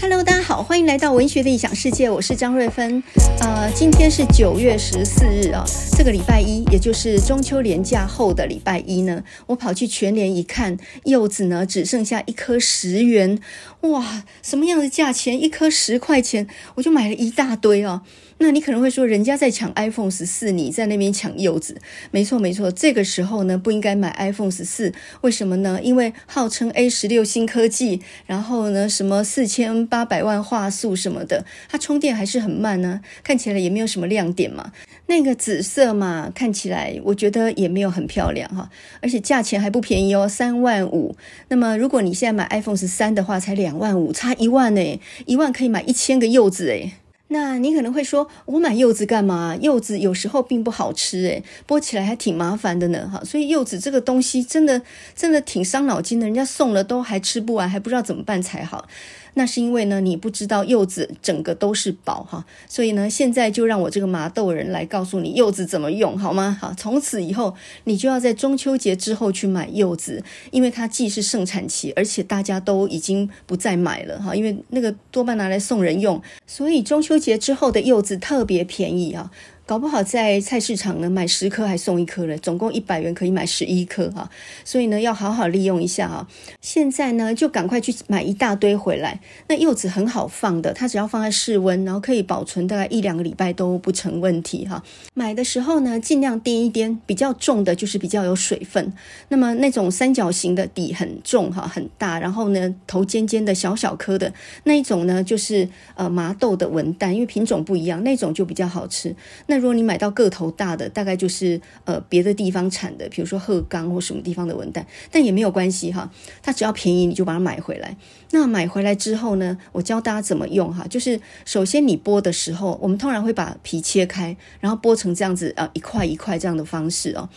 Hello，大家好，欢迎来到文学的异想世界，我是张瑞芬。呃，今天是九月十四日啊，这个礼拜一，也就是中秋连假后的礼拜一呢，我跑去全联一看，柚子呢只剩下一颗十元，哇，什么样的价钱？一颗十块钱，我就买了一大堆哦。那你可能会说，人家在抢 iPhone 十四，你在那边抢柚子？没错，没错，这个时候呢，不应该买 iPhone 十四，为什么呢？因为号称 A 十六新科技，然后呢，什么四千八百万画素什么的，它充电还是很慢呢，看起来也没有什么亮点嘛。那个紫色嘛，看起来我觉得也没有很漂亮哈，而且价钱还不便宜哦，三万五。那么如果你现在买 iPhone 十三的话，才两万五，差一万呢，一万可以买一千个柚子诶。那你可能会说，我买柚子干嘛？柚子有时候并不好吃，诶，剥起来还挺麻烦的呢，哈。所以柚子这个东西真的真的挺伤脑筋的，人家送了都还吃不完，还不知道怎么办才好。那是因为呢，你不知道柚子整个都是宝哈，所以呢，现在就让我这个麻豆人来告诉你柚子怎么用好吗？好，从此以后你就要在中秋节之后去买柚子，因为它既是盛产期，而且大家都已经不再买了哈，因为那个多半拿来送人用，所以中秋节之后的柚子特别便宜啊。搞不好在菜市场呢，买十颗还送一颗了，总共一百元可以买十一颗哈，所以呢要好好利用一下哈。现在呢就赶快去买一大堆回来。那柚子很好放的，它只要放在室温，然后可以保存大概一两个礼拜都不成问题哈。买的时候呢尽量掂一掂，比较重的就是比较有水分。那么那种三角形的底很重哈，很大，然后呢头尖尖的小小颗的那一种呢就是呃麻豆的文旦，因为品种不一样，那种就比较好吃。那如果你买到个头大的，大概就是呃别的地方产的，比如说鹤冈或什么地方的文旦，但也没有关系哈，它只要便宜你就把它买回来。那买回来之后呢，我教大家怎么用哈，就是首先你剥的时候，我们通常会把皮切开，然后剥成这样子啊一块一块这样的方式哦。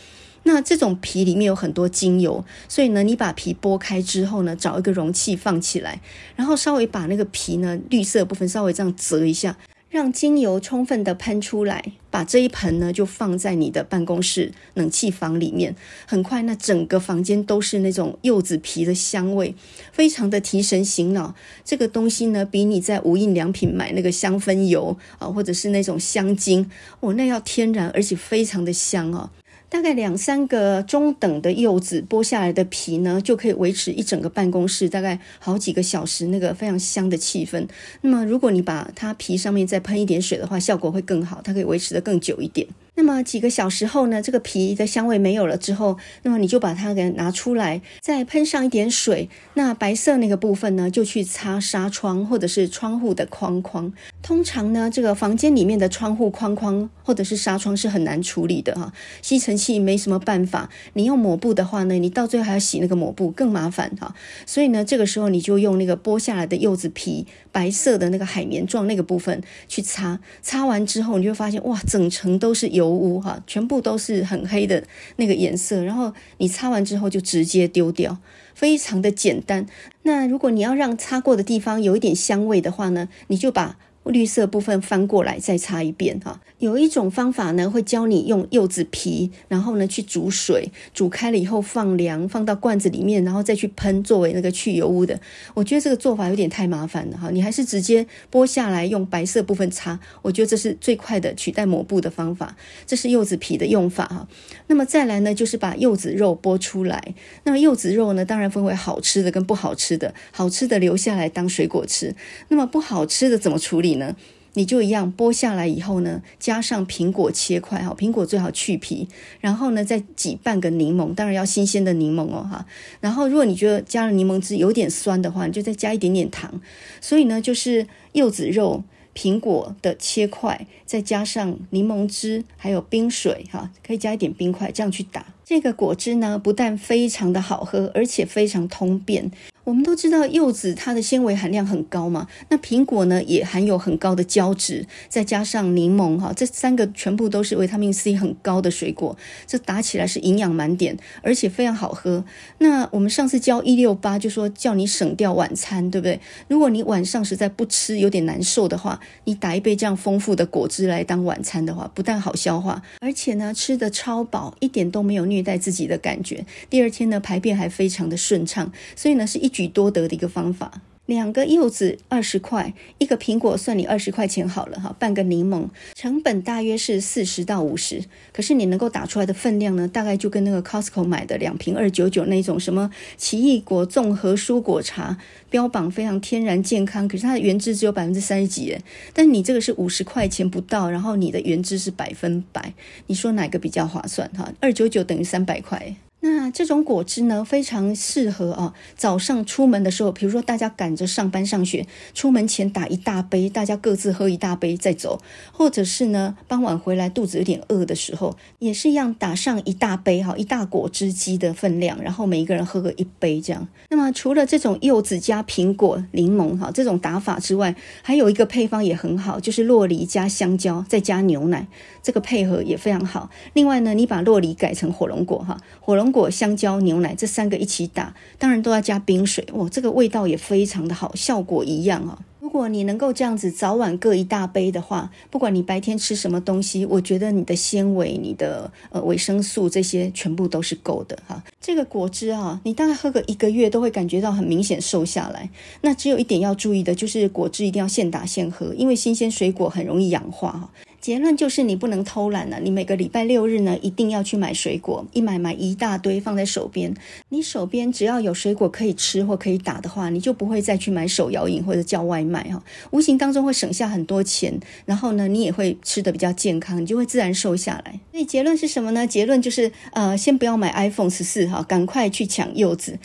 那这种皮里面有很多精油，所以呢，你把皮剥开之后呢，找一个容器放起来，然后稍微把那个皮呢绿色部分稍微这样折一下。让精油充分的喷出来，把这一盆呢就放在你的办公室冷气房里面。很快，那整个房间都是那种柚子皮的香味，非常的提神醒脑。这个东西呢，比你在无印良品买那个香氛油啊，或者是那种香精，哦，那要天然，而且非常的香哦。大概两三个中等的柚子剥下来的皮呢，就可以维持一整个办公室大概好几个小时那个非常香的气氛。那么，如果你把它皮上面再喷一点水的话，效果会更好，它可以维持得更久一点。那么几个小时后呢，这个皮的香味没有了之后，那么你就把它给拿出来，再喷上一点水。那白色那个部分呢，就去擦纱窗或者是窗户的框框。通常呢，这个房间里面的窗户框框或者是纱窗是很难处理的哈，吸尘器没什么办法。你用抹布的话呢，你到最后还要洗那个抹布，更麻烦哈。所以呢，这个时候你就用那个剥下来的柚子皮，白色的那个海绵状那个部分去擦。擦完之后，你就会发现哇，整层都是油。污哈，全部都是很黑的那个颜色，然后你擦完之后就直接丢掉，非常的简单。那如果你要让擦过的地方有一点香味的话呢，你就把。绿色部分翻过来再擦一遍哈。有一种方法呢，会教你用柚子皮，然后呢去煮水，煮开了以后放凉，放到罐子里面，然后再去喷，作为那个去油污的。我觉得这个做法有点太麻烦了哈。你还是直接剥下来用白色部分擦，我觉得这是最快的取代抹布的方法。这是柚子皮的用法哈。那么再来呢，就是把柚子肉剥出来。那么柚子肉呢，当然分为好吃的跟不好吃的，好吃的留下来当水果吃。那么不好吃的怎么处理？呢，你就一样剥下来以后呢，加上苹果切块哈，苹果最好去皮，然后呢再挤半个柠檬，当然要新鲜的柠檬哦哈。然后如果你觉得加了柠檬汁有点酸的话，你就再加一点点糖。所以呢，就是柚子肉、苹果的切块，再加上柠檬汁，还有冰水哈，可以加一点冰块，这样去打。这个果汁呢，不但非常的好喝，而且非常通便。我们都知道柚子它的纤维含量很高嘛，那苹果呢也含有很高的胶质，再加上柠檬哈，这三个全部都是维他命 C 很高的水果，这打起来是营养满点，而且非常好喝。那我们上次教一六八就说叫你省掉晚餐，对不对？如果你晚上实在不吃有点难受的话，你打一杯这样丰富的果汁来当晚餐的话，不但好消化，而且呢吃得超饱，一点都没有虐待自己的感觉。第二天呢排便还非常的顺畅，所以呢是一举多得的一个方法。两个柚子二十块，一个苹果算你二十块钱好了哈，半个柠檬成本大约是四十到五十，可是你能够打出来的分量呢，大概就跟那个 Costco 买的两瓶二九九那种什么奇异果综合蔬果茶，标榜非常天然健康，可是它的原汁只有百分之三十几，但你这个是五十块钱不到，然后你的原汁是百分百，你说哪个比较划算哈？二九九等于三百块。那这种果汁呢，非常适合啊，早上出门的时候，比如说大家赶着上班上学，出门前打一大杯，大家各自喝一大杯再走，或者是呢，傍晚回来肚子有点饿的时候，也是一样打上一大杯哈，一大果汁机的分量，然后每一个人喝个一杯这样。那么除了这种柚子加苹果、柠檬哈这种打法之外，还有一个配方也很好，就是洛梨加香蕉再加牛奶，这个配合也非常好。另外呢，你把洛梨改成火龙果哈，火龙。果、香蕉、牛奶这三个一起打，当然都要加冰水。哇，这个味道也非常的好，效果一样啊。如果你能够这样子早晚各一大杯的话，不管你白天吃什么东西，我觉得你的纤维、你的呃维生素这些全部都是够的哈。这个果汁啊，你大概喝个一个月都会感觉到很明显瘦下来。那只有一点要注意的就是果汁一定要现打现喝，因为新鲜水果很容易氧化哈。结论就是你不能偷懒了，你每个礼拜六日呢，一定要去买水果，一买买一大堆放在手边。你手边只要有水果可以吃或可以打的话，你就不会再去买手摇饮或者叫外卖买哈。无形当中会省下很多钱，然后呢，你也会吃的比较健康，你就会自然瘦下来。所以结论是什么呢？结论就是呃，先不要买 iPhone 十四哈，赶快去抢柚子。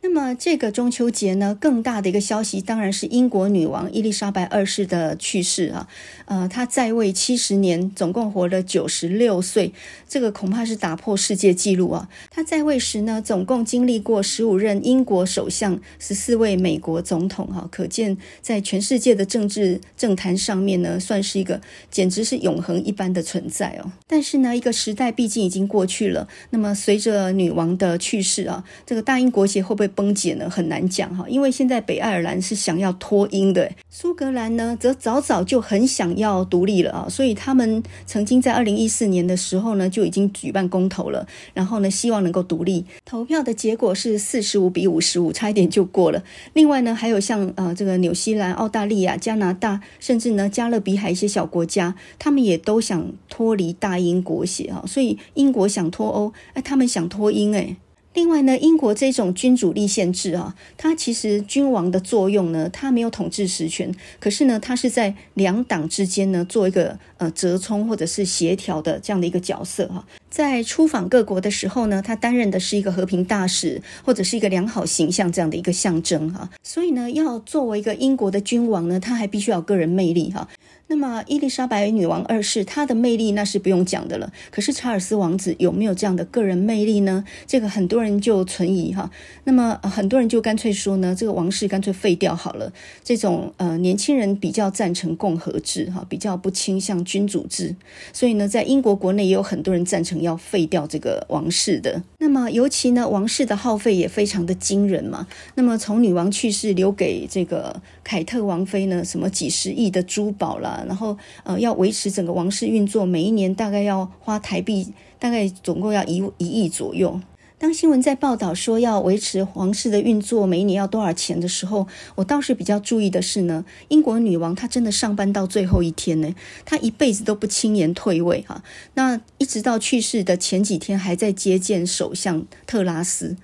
那么这个中秋节呢，更大的一个消息当然是英国女王伊丽莎白二世的去世啊。呃，她在位七十年，总共活了九十六岁，这个恐怕是打破世界纪录啊。她在位时呢，总共经历过十五任英国首相，十四位美国总统哈，可见在全世界的政治政坛上面呢，算是一个简直是永恒一般的存在哦。但是呢，一个时代毕竟已经过去了，那么随着女王的去世啊，这个大英国协会不会崩解呢？很难讲哈，因为现在北爱尔兰是想要脱英的，苏格兰呢则早早就很想要独立了啊，所以他们曾经在二零一四年的时候呢就已经举办公投了，然后呢希望能够独立。投票的结果是四十五比五十五，差一点就过了。另外呢还有像呃这个纽西兰、澳大利亚、加拿大，甚至呢加勒比海一些小国家，他们也都想脱离大英国协哈，所以英国想脱欧，哎，他们想脱英哎。另外呢，英国这种君主立宪制啊，它其实君王的作用呢，它没有统治实权，可是呢，它是在两党之间呢做一个呃折冲或者是协调的这样的一个角色哈。在出访各国的时候呢，他担任的是一个和平大使或者是一个良好形象这样的一个象征哈。所以呢，要作为一个英国的君王呢，他还必须要有个人魅力哈。那么伊丽莎白女王二世，她的魅力那是不用讲的了。可是查尔斯王子有没有这样的个人魅力呢？这个很多人就存疑哈。那么很多人就干脆说呢，这个王室干脆废掉好了。这种呃年轻人比较赞成共和制哈，比较不倾向君主制。所以呢，在英国国内也有很多人赞成要废掉这个王室的。那么尤其呢，王室的耗费也非常的惊人嘛。那么从女王去世留给这个凯特王妃呢，什么几十亿的珠宝啦。然后，呃，要维持整个王室运作，每一年大概要花台币，大概总共要一一亿左右。当新闻在报道说要维持皇室的运作，每一年要多少钱的时候，我倒是比较注意的是呢，英国女王她真的上班到最后一天呢，她一辈子都不轻言退位哈。那一直到去世的前几天，还在接见首相特拉斯。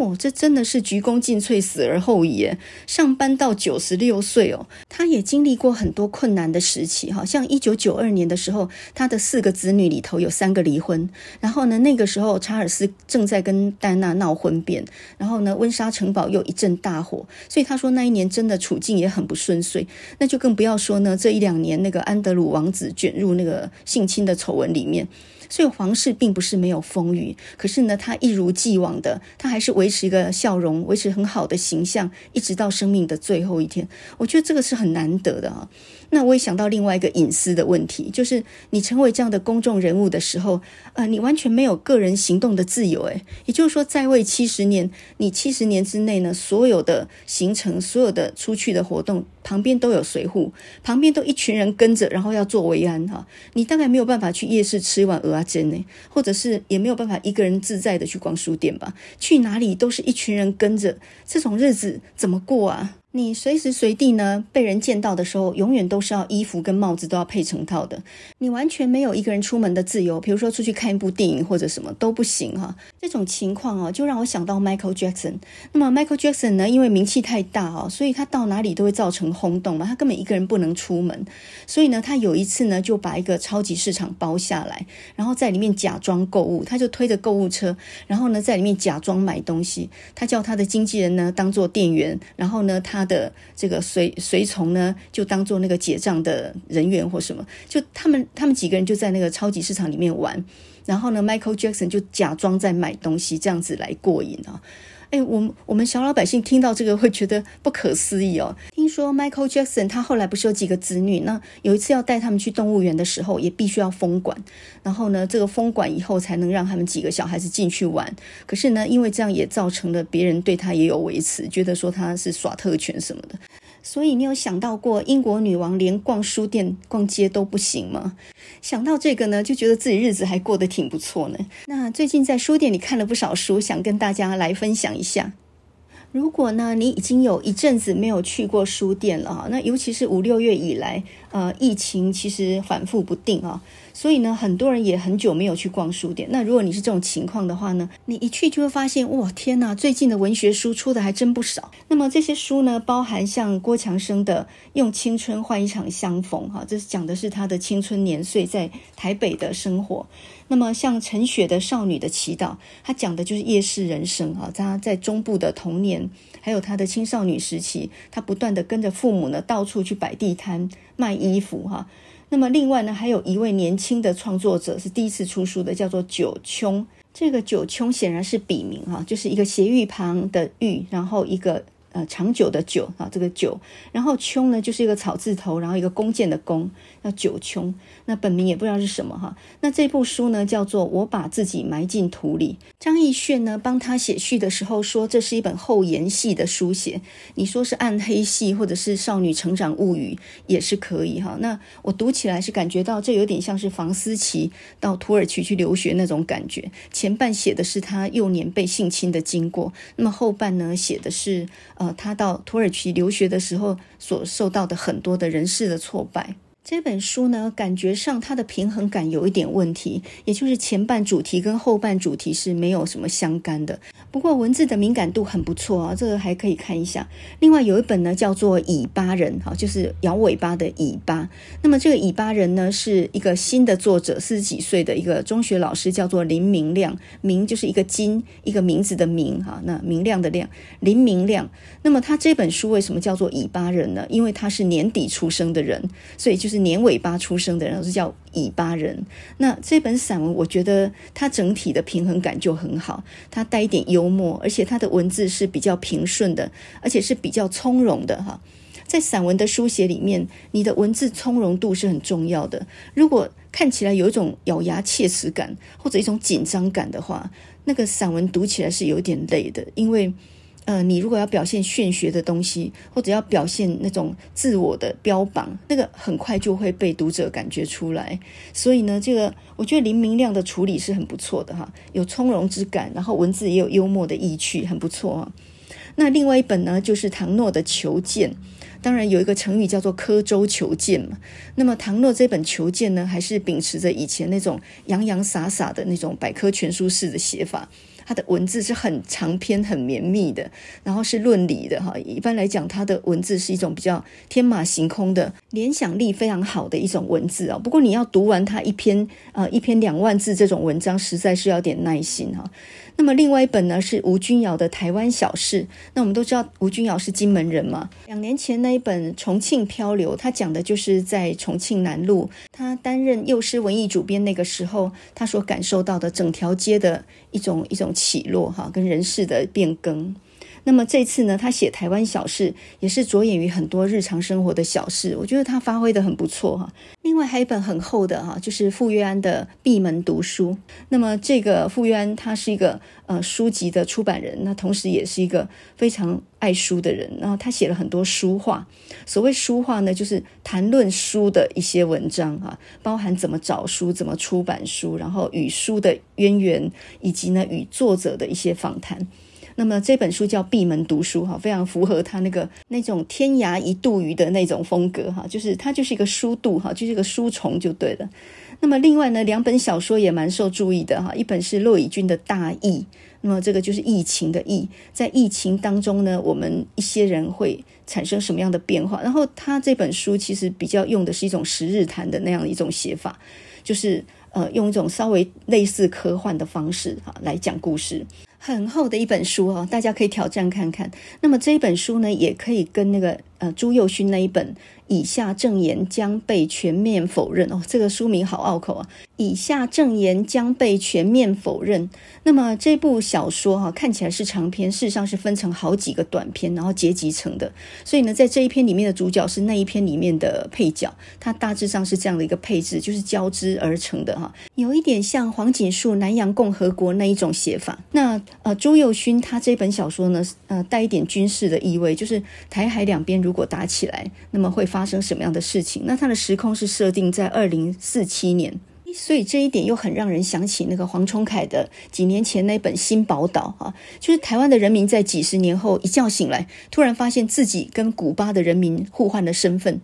哦，这真的是鞠躬尽瘁，死而后已耶。上班到九十六岁哦，他也经历过很多困难的时期哈。像一九九二年的时候，他的四个子女里头有三个离婚。然后呢，那个时候查尔斯正在跟戴娜闹婚变。然后呢，温莎城堡又一阵大火，所以他说那一年真的处境也很不顺遂。那就更不要说呢，这一两年那个安德鲁王子卷入那个性侵的丑闻里面。所以皇室并不是没有风雨，可是呢，他一如既往的，他还是维持一个笑容，维持很好的形象，一直到生命的最后一天。我觉得这个是很难得的啊。那我也想到另外一个隐私的问题，就是你成为这样的公众人物的时候，呃，你完全没有个人行动的自由。诶，也就是说，在位七十年，你七十年之内呢，所有的行程，所有的出去的活动，旁边都有随护，旁边都一群人跟着，然后要做维安哈。你大概没有办法去夜市吃一碗蚵仔煎呢，或者是也没有办法一个人自在的去逛书店吧？去哪里都是一群人跟着，这种日子怎么过啊？你随时随地呢被人见到的时候，永远都是要衣服跟帽子都要配成套的。你完全没有一个人出门的自由，比如说出去看一部电影或者什么都不行哈。这种情况啊，就让我想到 Michael Jackson。那么 Michael Jackson 呢，因为名气太大啊，所以他到哪里都会造成轰动嘛。他根本一个人不能出门，所以呢，他有一次呢就把一个超级市场包下来，然后在里面假装购物，他就推着购物车，然后呢在里面假装买东西。他叫他的经纪人呢当做店员，然后呢他。他的这个随随从呢，就当做那个结账的人员或什么，就他们他们几个人就在那个超级市场里面玩，然后呢，Michael Jackson 就假装在买东西，这样子来过瘾啊。哎，我们我们小老百姓听到这个会觉得不可思议哦。听说 Michael Jackson 他后来不是有几个子女，那有一次要带他们去动物园的时候，也必须要封馆。然后呢，这个封馆以后才能让他们几个小孩子进去玩。可是呢，因为这样也造成了别人对他也有微词，觉得说他是耍特权什么的。所以你有想到过英国女王连逛书店、逛街都不行吗？想到这个呢，就觉得自己日子还过得挺不错呢。那最近在书店里看了不少书，想跟大家来分享一下。如果呢，你已经有一阵子没有去过书店了哈，那尤其是五六月以来，呃，疫情其实反复不定啊，所以呢，很多人也很久没有去逛书店。那如果你是这种情况的话呢，你一去就会发现，哇，天哪，最近的文学书出的还真不少。那么这些书呢，包含像郭强生的《用青春换一场相逢》哈，这是讲的是他的青春年岁在台北的生活。那么像陈雪的《少女的祈祷》，她讲的就是夜市人生哈，他在中部的童年，还有他的青少女时期，他不断的跟着父母呢到处去摆地摊卖衣服哈。那么另外呢，还有一位年轻的创作者是第一次出书的，叫做九琼。这个九琼显然是笔名哈，就是一个斜玉旁的玉，然后一个。呃，长久的久啊，这个久，然后琼呢，就是一个草字头，然后一个弓箭的弓，叫九琼。那本名也不知道是什么哈。那这部书呢，叫做《我把自己埋进土里》。张亦绚呢，帮他写序的时候说，这是一本厚颜系的书写。你说是暗黑系，或者是少女成长物语，也是可以哈。那我读起来是感觉到这有点像是房思琪到土耳其去留学那种感觉。前半写的是他幼年被性侵的经过，那么后半呢，写的是。呃，他到土耳其留学的时候，所受到的很多的人事的挫败。这本书呢，感觉上它的平衡感有一点问题，也就是前半主题跟后半主题是没有什么相干的。不过文字的敏感度很不错啊，这个还可以看一下。另外有一本呢，叫做《尾巴人》，哈，就是摇尾巴的尾巴。那么这个尾巴人呢，是一个新的作者，四十几岁的一个中学老师，叫做林明亮。明就是一个金，一个名字的明，哈，那明亮的亮，林明亮。那么他这本书为什么叫做尾巴人呢？因为他是年底出生的人，所以就。是年尾巴出生的人是叫尾巴人。那这本散文，我觉得它整体的平衡感就很好，它带一点幽默，而且它的文字是比较平顺的，而且是比较从容的哈。在散文的书写里面，你的文字从容度是很重要的。如果看起来有一种咬牙切齿感或者一种紧张感的话，那个散文读起来是有点累的，因为。呃，你如果要表现玄学的东西，或者要表现那种自我的标榜，那个很快就会被读者感觉出来。所以呢，这个我觉得林明亮的处理是很不错的哈，有从容之感，然后文字也有幽默的意趣，很不错啊。那另外一本呢，就是唐诺的《求见》，当然有一个成语叫做“刻舟求剑”嘛。那么唐诺这本《求见》呢，还是秉持着以前那种洋洋洒洒的那种百科全书式的写法。他的文字是很长篇、很绵密的，然后是论理的哈。一般来讲，他的文字是一种比较天马行空的，联想力非常好的一种文字啊。不过你要读完他一篇呃一篇两万字这种文章，实在是要点耐心哈。那么另外一本呢是吴君瑶的《台湾小事》。那我们都知道吴君瑶是金门人嘛。两年前那一本《重庆漂流》，他讲的就是在重庆南路，他担任幼狮文艺主编那个时候，他所感受到的整条街的一种一种起落哈，跟人事的变更。那么这次呢，他写台湾小事，也是着眼于很多日常生活的小事，我觉得他发挥得很不错哈。另外还有一本很厚的哈，就是傅月安的《闭门读书》。那么这个傅月安他是一个呃书籍的出版人，那同时也是一个非常爱书的人。然后他写了很多书话，所谓书话呢，就是谈论书的一些文章哈，包含怎么找书、怎么出版书，然后与书的渊源，以及呢与作者的一些访谈。那么这本书叫《闭门读书》哈，非常符合他那个那种天涯一度鱼的那种风格哈，就是他就是一个书蠹哈，就是一个书虫就对了。那么另外呢，两本小说也蛮受注意的哈，一本是骆以军的《大疫》，那么这个就是疫情的疫，在疫情当中呢，我们一些人会产生什么样的变化？然后他这本书其实比较用的是一种十日谈的那样一种写法，就是呃用一种稍微类似科幻的方式哈来讲故事。很厚的一本书哦，大家可以挑战看看。那么这一本书呢，也可以跟那个呃朱佑勋那一本。以下证言将被全面否认哦，这个书名好拗口啊！以下证言将被全面否认。那么这部小说哈、看起来是长篇，事实上是分成好几个短篇，然后结集成的。所以呢，在这一篇里面的主角是那一篇里面的配角，它大致上是这样的一个配置，就是交织而成的哈、有一点像黄锦树《南洋共和国》那一种写法。那呃，朱宥勋他这本小说呢，呃，带一点军事的意味，就是台海两边如果打起来，那么会发。发生什么样的事情？那它的时空是设定在二零四七年，所以这一点又很让人想起那个黄崇凯的几年前那本《新宝岛》啊，就是台湾的人民在几十年后一觉醒来，突然发现自己跟古巴的人民互换了身份。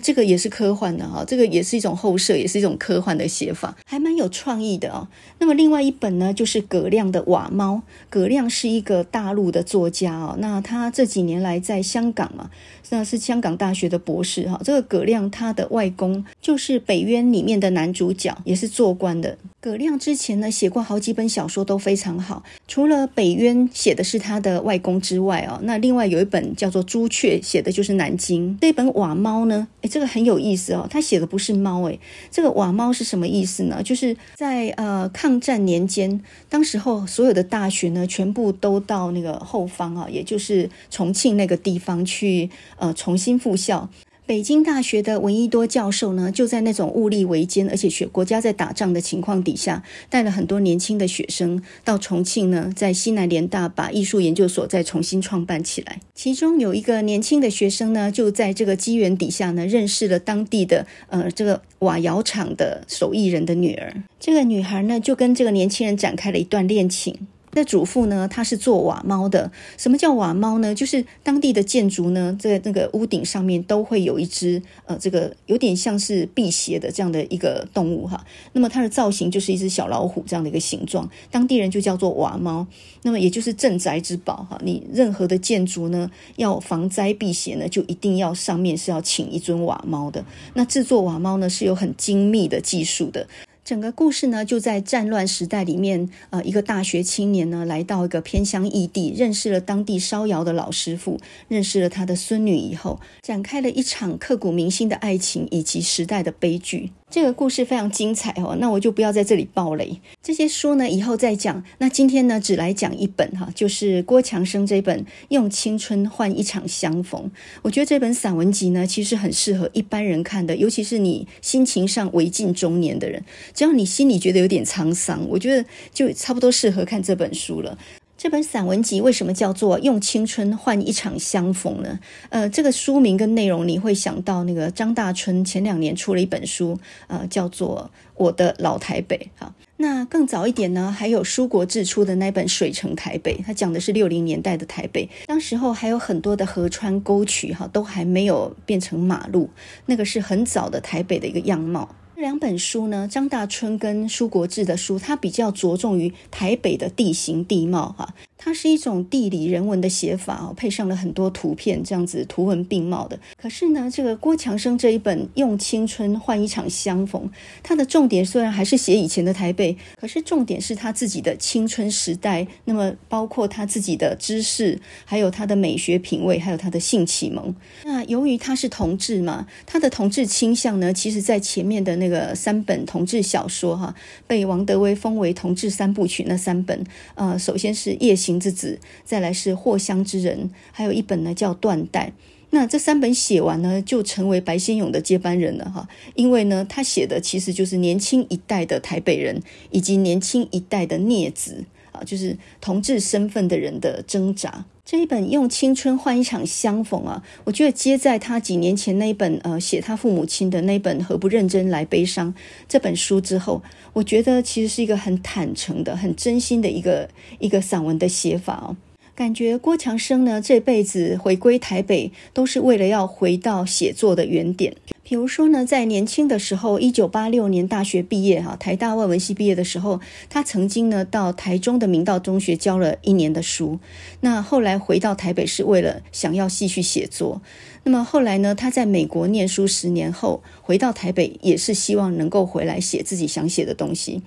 这个也是科幻的哈，这个也是一种后设，也是一种科幻的写法，还蛮有创意的哦。那么另外一本呢，就是葛亮的《瓦猫》。葛亮是一个大陆的作家哦，那他这几年来在香港嘛，那是香港大学的博士哈。这个葛亮他的外公就是《北渊》里面的男主角，也是做官的。葛亮之前呢写过好几本小说都非常好，除了《北渊》写的是他的外公之外哦，那另外有一本叫做《朱雀》，写的就是南京。这本《瓦猫》呢？诶，这个很有意思哦。他写的不是猫，诶，这个瓦猫是什么意思呢？就是在呃抗战年间，当时候所有的大学呢，全部都到那个后方啊，也就是重庆那个地方去呃重新复校。北京大学的闻一多教授呢，就在那种物力维艰，而且学国家在打仗的情况底下，带了很多年轻的学生到重庆呢，在西南联大把艺术研究所再重新创办起来。其中有一个年轻的学生呢，就在这个机缘底下呢，认识了当地的呃这个瓦窑厂的手艺人的女儿。这个女孩呢，就跟这个年轻人展开了一段恋情。那祖父呢，他是做瓦猫的。什么叫瓦猫呢？就是当地的建筑呢，在那个屋顶上面都会有一只呃，这个有点像是辟邪的这样的一个动物哈。那么它的造型就是一只小老虎这样的一个形状，当地人就叫做瓦猫。那么也就是镇宅之宝哈。你任何的建筑呢，要防灾辟邪呢，就一定要上面是要请一尊瓦猫的。那制作瓦猫呢，是有很精密的技术的。整个故事呢，就在战乱时代里面，呃，一个大学青年呢，来到一个偏乡异地，认识了当地烧窑的老师傅，认识了他的孙女以后，展开了一场刻骨铭心的爱情以及时代的悲剧。这个故事非常精彩哦，那我就不要在这里爆雷。这些书呢，以后再讲。那今天呢，只来讲一本哈，就是郭强生这本《用青春换一场相逢》。我觉得这本散文集呢，其实很适合一般人看的，尤其是你心情上未近中年的人，只要你心里觉得有点沧桑，我觉得就差不多适合看这本书了。这本散文集为什么叫做“用青春换一场相逢”呢？呃，这个书名跟内容你会想到那个张大春前两年出了一本书，呃，叫做《我的老台北》哈。那更早一点呢，还有舒国治出的那本《水城台北》，它讲的是六零年代的台北，当时候还有很多的河川沟渠哈，都还没有变成马路，那个是很早的台北的一个样貌。这两本书呢，张大春跟舒国治的书，它比较着重于台北的地形地貌哈。它是一种地理人文的写法哦，配上了很多图片，这样子图文并茂的。可是呢，这个郭强生这一本《用青春换一场相逢》，它的重点虽然还是写以前的台北，可是重点是他自己的青春时代。那么包括他自己的知识，还有他的美学品味，还有他的性启蒙。那由于他是同志嘛，他的同志倾向呢，其实在前面的那个三本同志小说哈，被王德威封为同志三部曲那三本。呃，首先是夜行。行之子，再来是藿香之人，还有一本呢叫断代。那这三本写完呢，就成为白先勇的接班人了哈。因为呢，他写的其实就是年轻一代的台北人，以及年轻一代的孽子啊，就是同志身份的人的挣扎。这一本用青春换一场相逢啊，我觉得接在他几年前那一本呃写他父母亲的那本何不认真来悲伤这本书之后，我觉得其实是一个很坦诚的、很真心的一个一个散文的写法哦。感觉郭强生呢这辈子回归台北，都是为了要回到写作的原点。比如说呢，在年轻的时候，一九八六年大学毕业哈，台大外文系毕业的时候，他曾经呢到台中的明道中学教了一年的书。那后来回到台北是为了想要继续写作。那么后来呢，他在美国念书十年后回到台北，也是希望能够回来写自己想写的东西。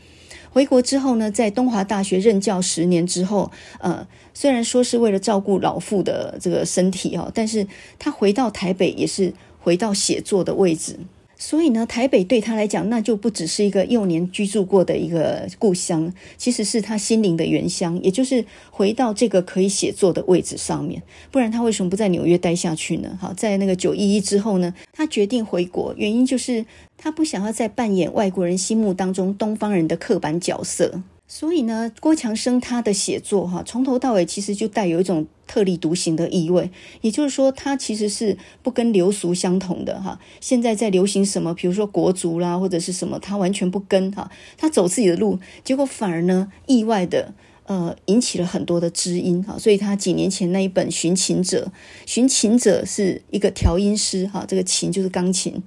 回国之后呢，在东华大学任教十年之后，呃，虽然说是为了照顾老父的这个身体哦，但是他回到台北也是回到写作的位置。所以呢，台北对他来讲，那就不只是一个幼年居住过的一个故乡，其实是他心灵的原乡，也就是回到这个可以写作的位置上面。不然他为什么不在纽约待下去呢？好，在那个九一一之后呢，他决定回国，原因就是他不想要再扮演外国人心目当中东方人的刻板角色。所以呢，郭强生他的写作哈，从头到尾其实就带有一种特立独行的意味。也就是说，他其实是不跟流俗相同的哈。现在在流行什么，比如说国族啦，或者是什么，他完全不跟哈，他走自己的路，结果反而呢，意外的呃，引起了很多的知音哈。所以他几年前那一本《寻琴者》，寻琴者是一个调音师哈，这个琴就是钢琴。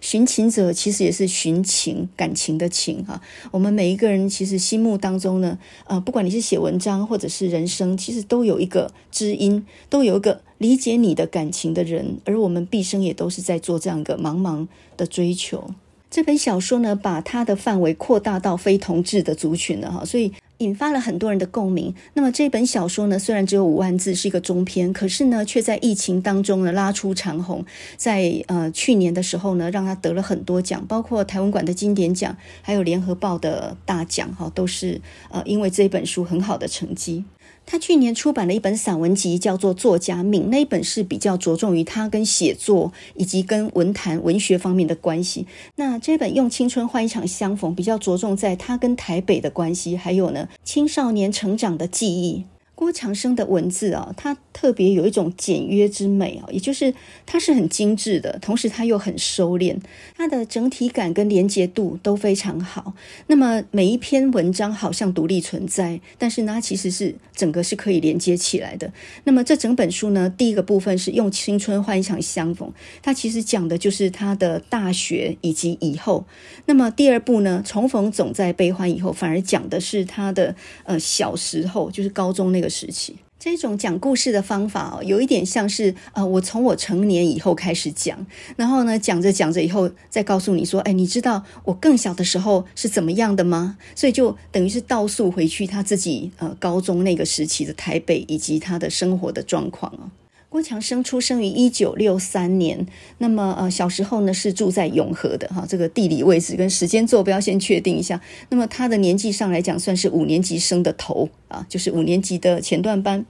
寻情者其实也是寻情感情的情哈，我们每一个人其实心目当中呢，呃，不管你是写文章或者是人生，其实都有一个知音，都有一个理解你的感情的人，而我们毕生也都是在做这样一个茫茫的追求。这本小说呢，把它的范围扩大到非同志的族群了哈，所以。引发了很多人的共鸣。那么这本小说呢，虽然只有五万字，是一个中篇，可是呢，却在疫情当中呢拉出长虹。在呃去年的时候呢，让他得了很多奖，包括台湾馆的经典奖，还有联合报的大奖，哈，都是呃因为这本书很好的成绩。他去年出版了一本散文集，叫做《作家敏》，那一本是比较着重于他跟写作以及跟文坛文学方面的关系。那这本《用青春换一场相逢》比较着重在他跟台北的关系，还有呢青少年成长的记忆。郭强生的文字啊，他特别有一种简约之美啊，也就是它是很精致的，同时它又很收敛，它的整体感跟连结度都非常好。那么每一篇文章好像独立存在，但是呢，它其实是整个是可以连接起来的。那么这整本书呢，第一个部分是用青春换一场相逢，它其实讲的就是他的大学以及以后。那么第二部呢，重逢总在悲欢以后，反而讲的是他的呃小时候，就是高中那个。时期，这种讲故事的方法哦，有一点像是呃，我从我成年以后开始讲，然后呢，讲着讲着以后再告诉你说，哎，你知道我更小的时候是怎么样的吗？所以就等于是倒溯回去他自己呃高中那个时期的台北以及他的生活的状况哦。郭强生出生于一九六三年，那么呃小时候呢是住在永和的哈，这个地理位置跟时间坐标先确定一下。那么他的年纪上来讲算是五年级生的头啊，就是五年级的前段班。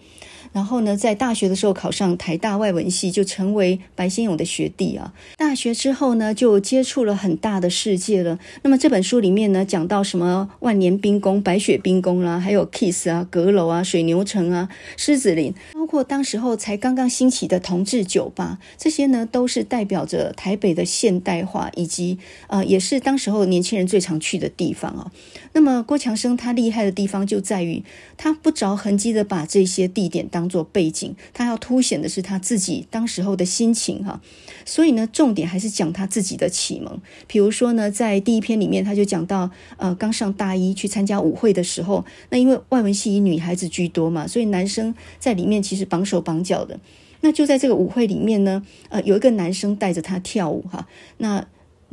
然后呢，在大学的时候考上台大外文系，就成为白先勇的学弟啊。大学之后呢，就接触了很大的世界了。那么这本书里面呢，讲到什么万年冰宫、白雪冰宫啦，还有 Kiss 啊、阁楼啊、水牛城啊、狮子林，括当时候才刚刚兴起的同志酒吧，这些呢，都是代表着台北的现代化，以及呃，也是当时候年轻人最常去的地方啊。那么郭强生他厉害的地方就在于，他不着痕迹的把这些地点当做背景，他要凸显的是他自己当时候的心情哈，所以呢，重点还是讲他自己的启蒙。比如说呢，在第一篇里面，他就讲到，呃，刚上大一去参加舞会的时候，那因为外文系以女孩子居多嘛，所以男生在里面其实绑手绑脚的。那就在这个舞会里面呢，呃，有一个男生带着他跳舞哈，那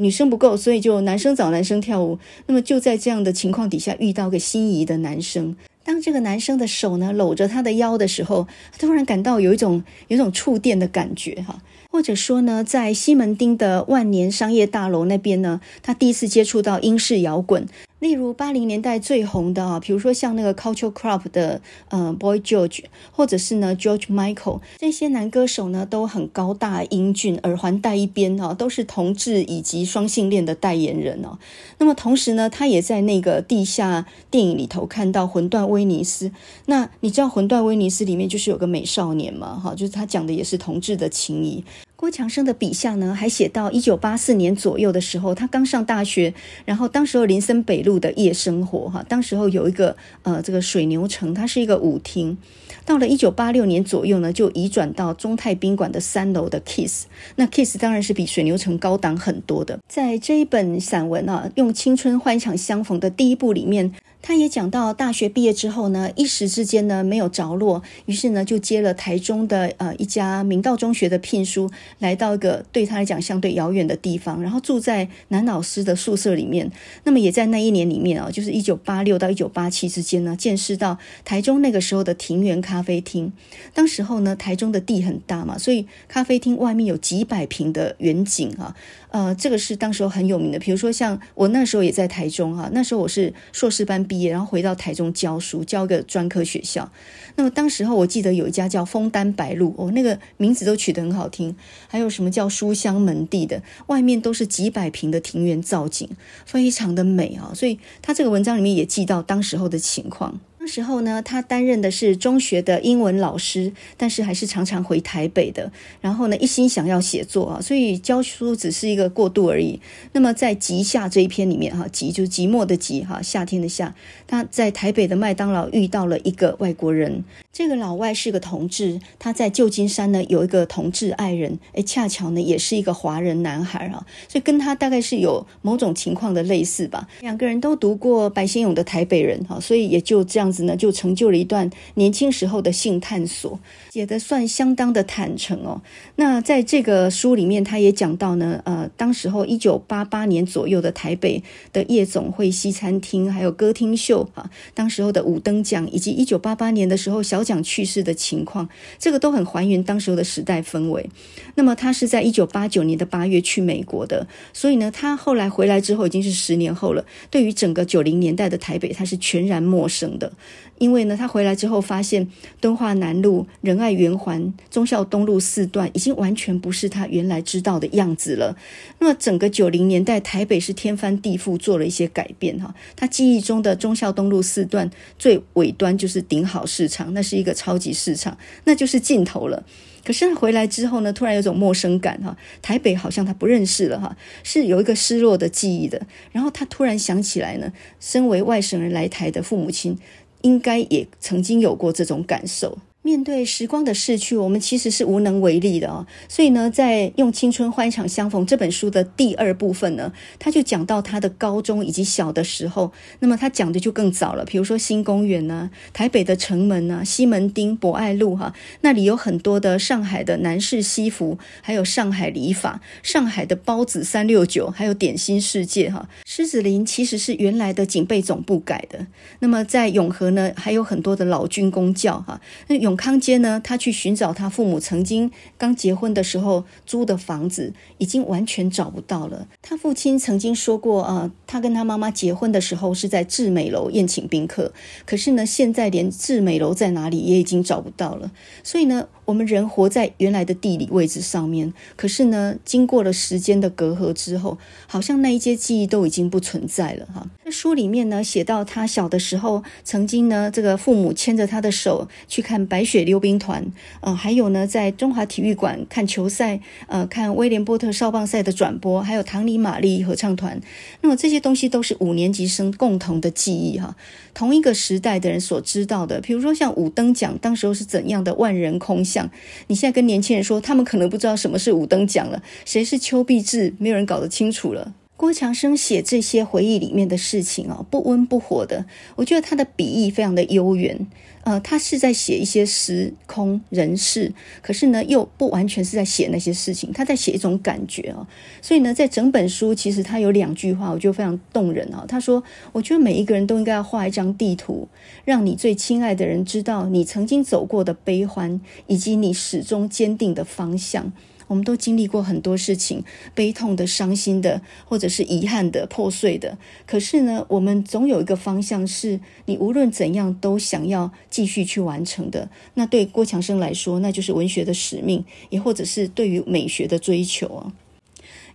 女生不够，所以就男生找男生跳舞。那么就在这样的情况底下，遇到个心仪的男生。当这个男生的手呢搂着她的腰的时候，突然感到有一种有一种触电的感觉哈，或者说呢，在西门町的万年商业大楼那边呢，他第一次接触到英式摇滚。例如八零年代最红的啊，比如说像那个 Culture Club 的呃 Boy George，或者是呢 George Michael，这些男歌手呢都很高大英俊，耳环戴一边啊，都是同志以及双性恋的代言人哦。那么同时呢，他也在那个地下电影里头看到《魂断威尼斯》。那你知道《魂断威尼斯》里面就是有个美少年嘛？哈，就是他讲的也是同志的情谊。郭强生的笔下呢，还写到一九八四年左右的时候，他刚上大学，然后当时候林森北路的夜生活哈，当时候有一个呃这个水牛城，它是一个舞厅。到了一九八六年左右呢，就移转到中泰宾馆的三楼的 Kiss。那 Kiss 当然是比水牛城高档很多的。在这一本散文啊，用青春换一场相逢的第一部里面。他也讲到，大学毕业之后呢，一时之间呢没有着落，于是呢就接了台中的呃一家明道中学的聘书，来到一个对他来讲相对遥远的地方，然后住在男老师的宿舍里面。那么也在那一年里面啊，就是一九八六到一九八七之间呢，见识到台中那个时候的庭园咖啡厅。当时候呢，台中的地很大嘛，所以咖啡厅外面有几百坪的远景啊。呃，这个是当时候很有名的。比如说，像我那时候也在台中哈，那时候我是硕士班毕业，然后回到台中教书，教个专科学校。那么当时候我记得有一家叫枫丹白露，哦，那个名字都取得很好听。还有什么叫书香门第的，外面都是几百平的庭园造景，非常的美啊。所以他这个文章里面也记到当时候的情况。那时候呢，他担任的是中学的英文老师，但是还是常常回台北的。然后呢，一心想要写作啊，所以教书只是一个过渡而已。那么在《极夏》这一篇里面，哈，极就是寂寞的寂，哈，夏天的夏。他在台北的麦当劳遇到了一个外国人，这个老外是个同志。他在旧金山呢有一个同志爱人，诶，恰巧呢也是一个华人男孩啊，所以跟他大概是有某种情况的类似吧。两个人都读过白先勇的《台北人》哈，所以也就这样。子呢，就成就了一段年轻时候的性探索，写的算相当的坦诚哦。那在这个书里面，他也讲到呢，呃，当时候一九八八年左右的台北的夜总会、西餐厅，还有歌厅秀啊，当时候的五灯奖，以及一九八八年的时候小蒋去世的情况，这个都很还原当时候的时代氛围。那么他是在一九八九年的八月去美国的，所以呢，他后来回来之后已经是十年后了。对于整个九零年代的台北，他是全然陌生的。因为呢，他回来之后发现敦化南路、仁爱圆环、忠孝东路四段已经完全不是他原来知道的样子了。那么整个九零年代台北是天翻地覆，做了一些改变哈。他记忆中的忠孝东路四段最尾端就是顶好市场，那是一个超级市场，那就是尽头了。可是他回来之后呢，突然有种陌生感哈，台北好像他不认识了哈，是有一个失落的记忆的。然后他突然想起来呢，身为外省人来台的父母亲。应该也曾经有过这种感受。面对时光的逝去，我们其实是无能为力的啊。所以呢，在《用青春换一场相逢》这本书的第二部分呢，他就讲到他的高中以及小的时候。那么他讲的就更早了，比如说新公园呐、台北的城门呐、啊、西门町、博爱路哈、那里有很多的上海的男士西服，还有上海礼法、上海的包子三六九，还有点心世界哈。狮子林其实是原来的警备总部改的。那么在永和呢，还有很多的老军工教哈。那永康街呢，他去寻找他父母曾经刚结婚的时候租的房子，已经完全找不到了。他父亲曾经说过，啊、他跟他妈妈结婚的时候是在致美楼宴请宾客，可是呢，现在连致美楼在哪里也已经找不到了。所以呢，我们人活在原来的地理位置上面，可是呢，经过了时间的隔阂之后，好像那一些记忆都已经不存在了哈。那书里面呢，写到他小的时候，曾经呢，这个父母牵着他的手去看白雪溜冰团，呃，还有呢，在中华体育馆看球赛，呃，看威廉波特少棒赛的转播，还有唐尼玛丽合唱团。那么这些东西都是五年级生共同的记忆哈，同一个时代的人所知道的。比如说像五灯奖，当时候是怎样的万人空巷。你现在跟年轻人说，他们可能不知道什么是五灯奖了，谁是丘碧志，没有人搞得清楚了。郭强生写这些回忆里面的事情啊，不温不火的，我觉得他的笔意非常的悠远。呃，他是在写一些时空人事，可是呢，又不完全是在写那些事情，他在写一种感觉啊。所以呢，在整本书，其实他有两句话，我觉得非常动人啊。他说：“我觉得每一个人都应该要画一张地图，让你最亲爱的人知道你曾经走过的悲欢，以及你始终坚定的方向。”我们都经历过很多事情，悲痛的、伤心的，或者是遗憾的、破碎的。可是呢，我们总有一个方向，是你无论怎样都想要继续去完成的。那对郭强生来说，那就是文学的使命，也或者是对于美学的追求啊。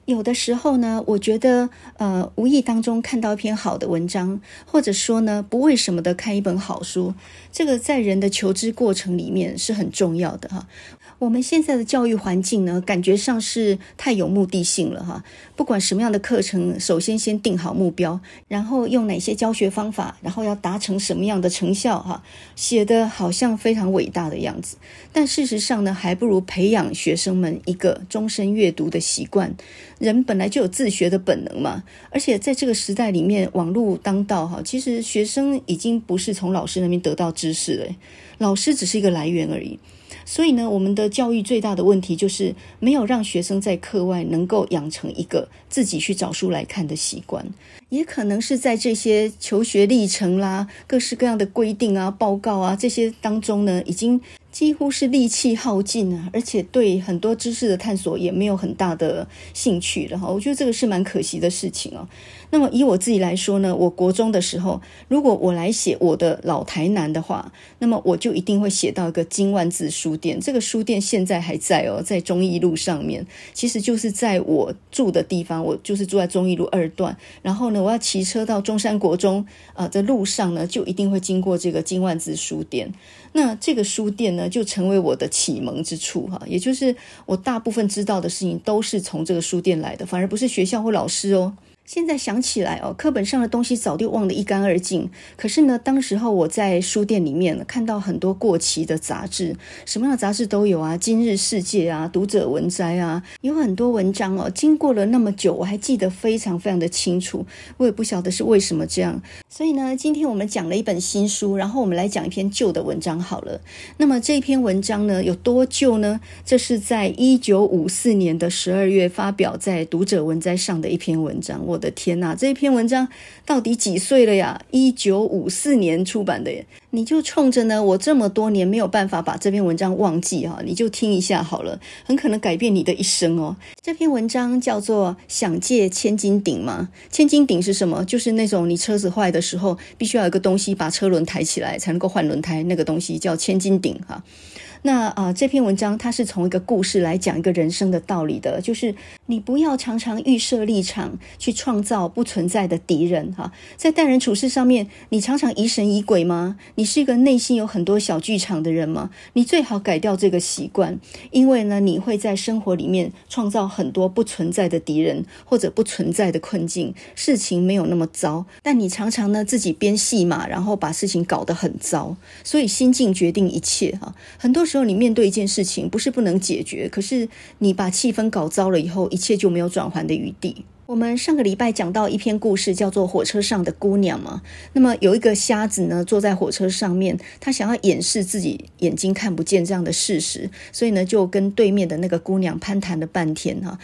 有的时候呢，我觉得呃，无意当中看到一篇好的文章，或者说呢，不为什么的看一本好书，这个在人的求知过程里面是很重要的哈。我们现在的教育环境呢，感觉上是太有目的性了哈。不管什么样的课程，首先先定好目标，然后用哪些教学方法，然后要达成什么样的成效哈，写得好像非常伟大的样子。但事实上呢，还不如培养学生们一个终身阅读的习惯。人本来就有自学的本能嘛，而且在这个时代里面，网络当道哈，其实学生已经不是从老师那边得到知知识了，老师只是一个来源而已。所以呢，我们的教育最大的问题就是没有让学生在课外能够养成一个自己去找书来看的习惯，也可能是在这些求学历程啦、各式各样的规定啊、报告啊这些当中呢，已经。几乎是力气耗尽了，而且对很多知识的探索也没有很大的兴趣了哈。我觉得这个是蛮可惜的事情哦。那么以我自己来说呢，我国中的时候，如果我来写我的老台南的话，那么我就一定会写到一个金万字书店。这个书店现在还在哦，在忠义路上面，其实就是在我住的地方，我就是住在忠义路二段。然后呢，我要骑车到中山国中啊的路上呢，就一定会经过这个金万字书店。那这个书店呢，就成为我的启蒙之处哈，也就是我大部分知道的事情都是从这个书店来的，反而不是学校或老师哦。现在想起来哦，课本上的东西早就忘得一干二净。可是呢，当时候我在书店里面看到很多过期的杂志，什么样的杂志都有啊，《今日世界》啊，《读者文摘》啊，有很多文章哦。经过了那么久，我还记得非常非常的清楚。我也不晓得是为什么这样。所以呢，今天我们讲了一本新书，然后我们来讲一篇旧的文章好了。那么这篇文章呢，有多旧呢？这是在一九五四年的十二月发表在《读者文摘》上的一篇文章。我。我的天呐，这篇文章到底几岁了呀？一九五四年出版的耶。你就冲着呢，我这么多年没有办法把这篇文章忘记哈，你就听一下好了，很可能改变你的一生哦。这篇文章叫做《想借千斤顶吗？千斤顶是什么？就是那种你车子坏的时候，必须要有个东西把车轮抬起来才能够换轮胎，那个东西叫千斤顶哈。那啊、这篇文章它是从一个故事来讲一个人生的道理的，就是你不要常常预设立场去创造不存在的敌人哈。在待人处事上面，你常常疑神疑鬼吗？你是一个内心有很多小剧场的人吗？你最好改掉这个习惯，因为呢，你会在生活里面创造很多不存在的敌人或者不存在的困境。事情没有那么糟，但你常常呢自己编戏码，然后把事情搞得很糟。所以心境决定一切哈，很多。时候，你面对一件事情，不是不能解决，可是你把气氛搞糟了以后，一切就没有转圜的余地。我们上个礼拜讲到一篇故事，叫做《火车上的姑娘》嘛。那么有一个瞎子呢，坐在火车上面，他想要掩饰自己眼睛看不见这样的事实，所以呢，就跟对面的那个姑娘攀谈了半天哈。